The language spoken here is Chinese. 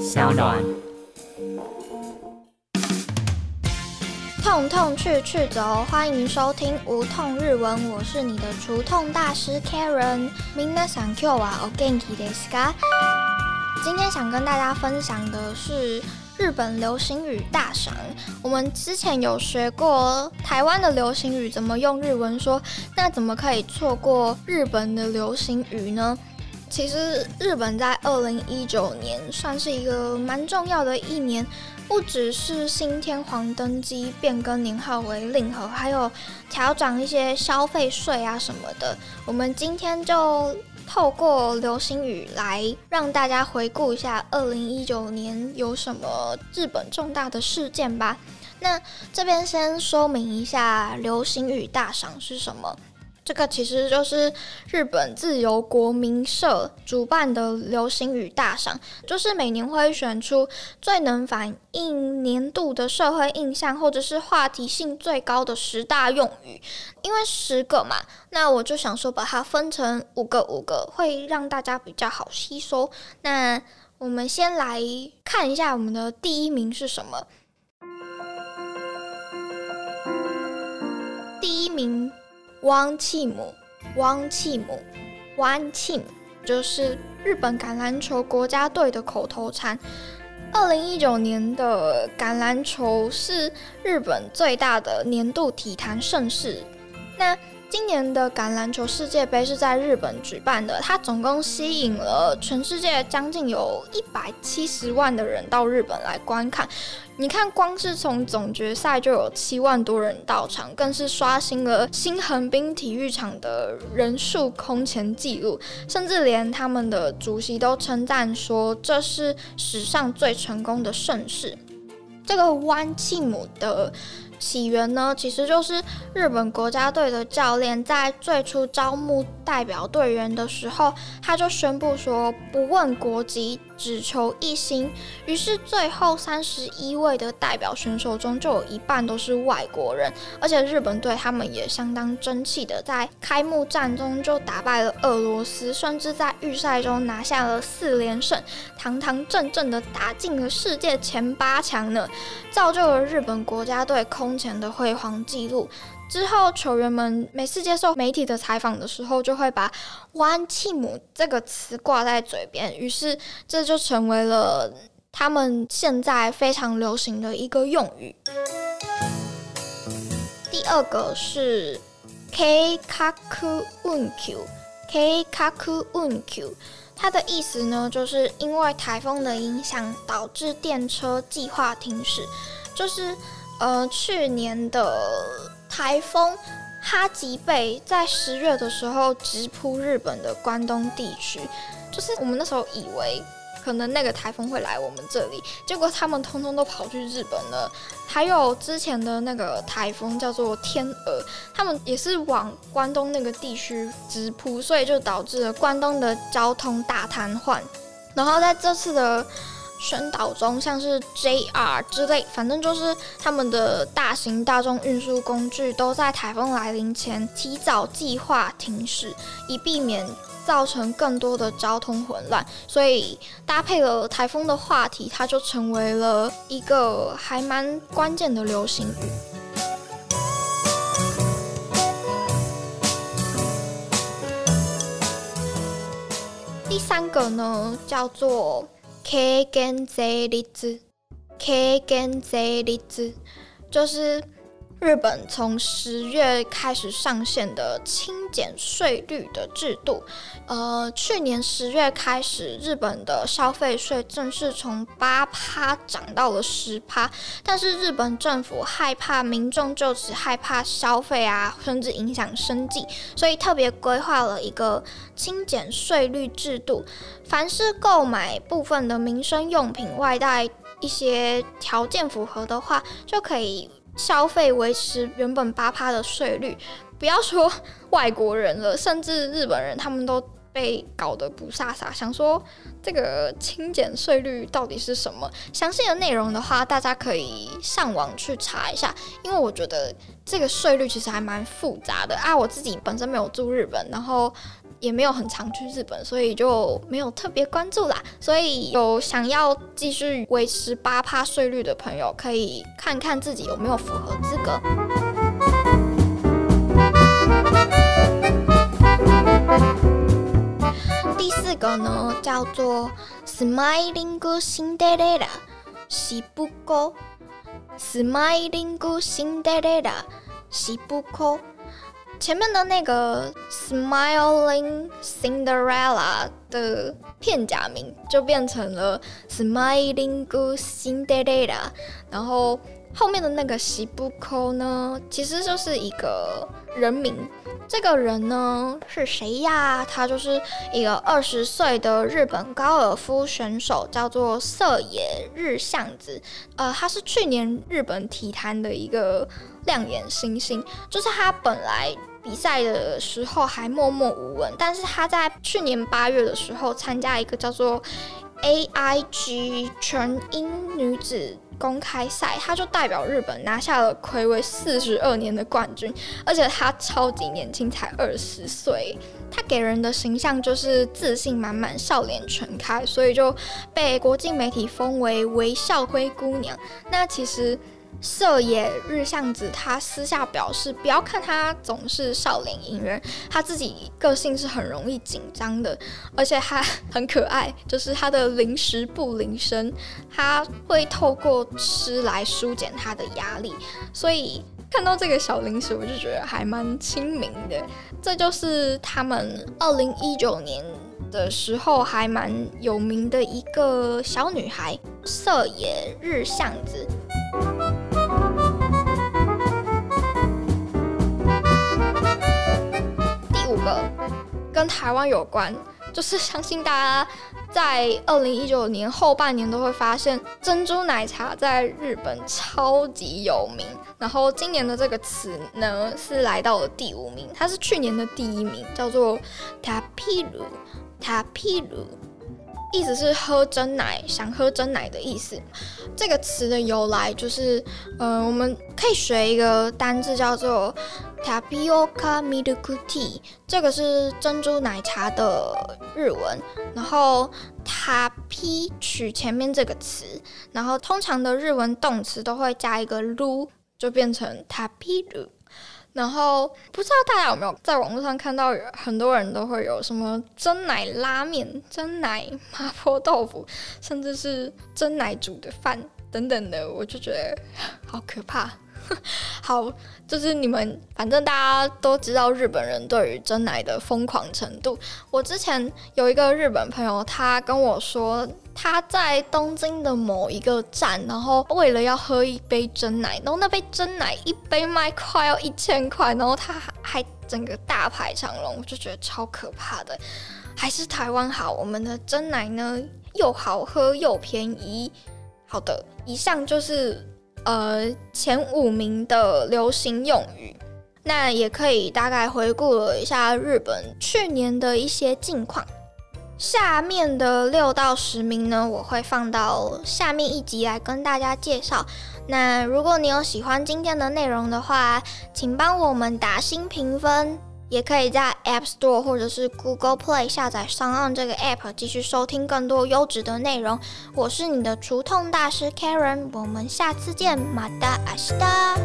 小暖。痛痛去去走，欢迎收听无痛日文，我是你的除痛大师 Karen。皆さん今日はお元気ですか？今天想跟大家分享的是日本流行语大赏。我们之前有学过台湾的流行语怎么用日文说，那怎么可以错过日本的流行语呢？ 其实日本在二零一九年算是一个蛮重要的一年。不只是新天皇登基变更年号为令和，还有调整一些消费税啊什么的。我们今天就透过流星雨来让大家回顾一下二零一九年有什么日本重大的事件吧。那这边先说明一下流星雨大赏是什么。这个其实就是日本自由国民社主办的流行语大赏，就是每年会选出最能反映年度的社会印象或者是话题性最高的十大用语。因为十个嘛，那我就想说把它分成五个五个，会让大家比较好吸收。那我们先来看一下我们的第一名是什么？第一名。汪气姆，汪气姆，汪气姆，就是日本橄榄球国家队的口头禅。二零一九年的橄榄球是日本最大的年度体坛盛事。那今年的橄榄球世界杯是在日本举办的，它总共吸引了全世界将近有一百七十万的人到日本来观看。你看，光是从总决赛就有七万多人到场，更是刷新了新横滨体育场的人数空前纪录，甚至连他们的主席都称赞说这是史上最成功的盛事。这个湾庆姆的。起源呢，其实就是日本国家队的教练在最初招募代表队员的时候，他就宣布说不问国籍，只求一心。于是最后三十一位的代表选手中，就有一半都是外国人。而且日本队他们也相当争气的，在开幕战中就打败了俄罗斯，甚至在预赛中拿下了四连胜，堂堂正正的打进了世界前八强呢，造就了日本国家队空。前的辉煌记录之后，球员们每次接受媒体的采访的时候，就会把“ “one team” ”这个词挂在嘴边，于是这就成为了他们现在非常流行的一个用语。第二个是 “k kaku unq”，“k kaku unq”，它的意思呢，就是因为台风的影响导致电车计划停驶，就是。呃，去年的台风哈吉贝在十月的时候直扑日本的关东地区，就是我们那时候以为可能那个台风会来我们这里，结果他们通通都跑去日本了。还有之前的那个台风叫做天鹅，他们也是往关东那个地区直扑，所以就导致了关东的交通大瘫痪。然后在这次的。宣导中，像是 JR 之类，反正就是他们的大型大众运输工具都在台风来临前提早计划停驶，以避免造成更多的交通混乱。所以搭配了台风的话题，它就成为了一个还蛮关键的流行语。第三个呢，叫做。K 跟 Z 例子，K 跟 Z 例子，就是日本从十月开始上线的轻减税率的制度。呃，去年十月开始，日本的消费税正式从八趴涨到了十趴，但是日本政府害怕民众就此害怕消费啊，甚至影响生计，所以特别规划了一个轻减税率制度。凡是购买部分的民生用品外带一些条件符合的话，就可以消费维持原本八趴的税率。不要说外国人了，甚至日本人他们都被搞得不飒飒，想说这个轻减税率到底是什么？详细的内容的话，大家可以上网去查一下，因为我觉得这个税率其实还蛮复杂的啊。我自己本身没有住日本，然后。也没有很常去日本，所以就没有特别关注啦。所以有想要继续维持八趴税率的朋友，可以看看自己有没有符合资格。第四个呢，叫做 Smiling Cinderella，洗不够。Smiling Cinderella，洗不够。前面的那个 Smiling Cinderella 的片假名就变成了 Smiling Good Cinderella，然后后面的那个喜不扣呢，其实就是一个人名。这个人呢是谁呀？他就是一个二十岁的日本高尔夫选手，叫做色野日向子。呃，他是去年日本体坛的一个亮眼新星，就是他本来。比赛的时候还默默无闻，但是他在去年八月的时候参加一个叫做 AIG 全英女子公开赛，他就代表日本拿下了魁违四十二年的冠军，而且他超级年轻，才二十岁，他给人的形象就是自信满满、笑脸全开，所以就被国际媒体封为微笑灰姑娘。那其实。色野日向子，他私下表示，不要看他总是笑脸迎人，他自己个性是很容易紧张的，而且他很可爱，就是他的零食不铃声，他会透过吃来疏解他的压力，所以看到这个小零食，我就觉得还蛮亲民的。这就是他们二零一九年的时候还蛮有名的一个小女孩，色野日向子。跟台湾有关，就是相信大家在二零一九年后半年都会发现珍珠奶茶在日本超级有名。然后今年的这个词呢是来到了第五名，它是去年的第一名，叫做 tapiru tapiru。意思是喝真奶，想喝真奶的意思。这个词的由来就是，嗯，我们可以学一个单字叫做 tapioca milk tea，这个是珍珠奶茶的日文。然后 tapi 取前面这个词，然后通常的日文动词都会加一个 lu，就变成 tapi lu。然后不知道大家有没有在网络上看到，很多人都会有什么真奶拉面、真奶麻婆豆腐，甚至是真奶煮的饭等等的，我就觉得好可怕。好，就是你们，反正大家都知道日本人对于真奶的疯狂程度。我之前有一个日本朋友，他跟我说，他在东京的某一个站，然后为了要喝一杯真奶，然后那杯真奶一杯卖快要一千块，然后他还整个大排长龙，我就觉得超可怕的。还是台湾好，我们的真奶呢又好喝又便宜。好的，以上就是。呃，前五名的流行用语，那也可以大概回顾了一下日本去年的一些近况。下面的六到十名呢，我会放到下面一集来跟大家介绍。那如果你有喜欢今天的内容的话，请帮我们打新评分。也可以在 App Store 或者是 Google Play 下载上岸这个 App，继续收听更多优质的内容。我是你的除痛大师 Karen，我们下次见，马达阿西达。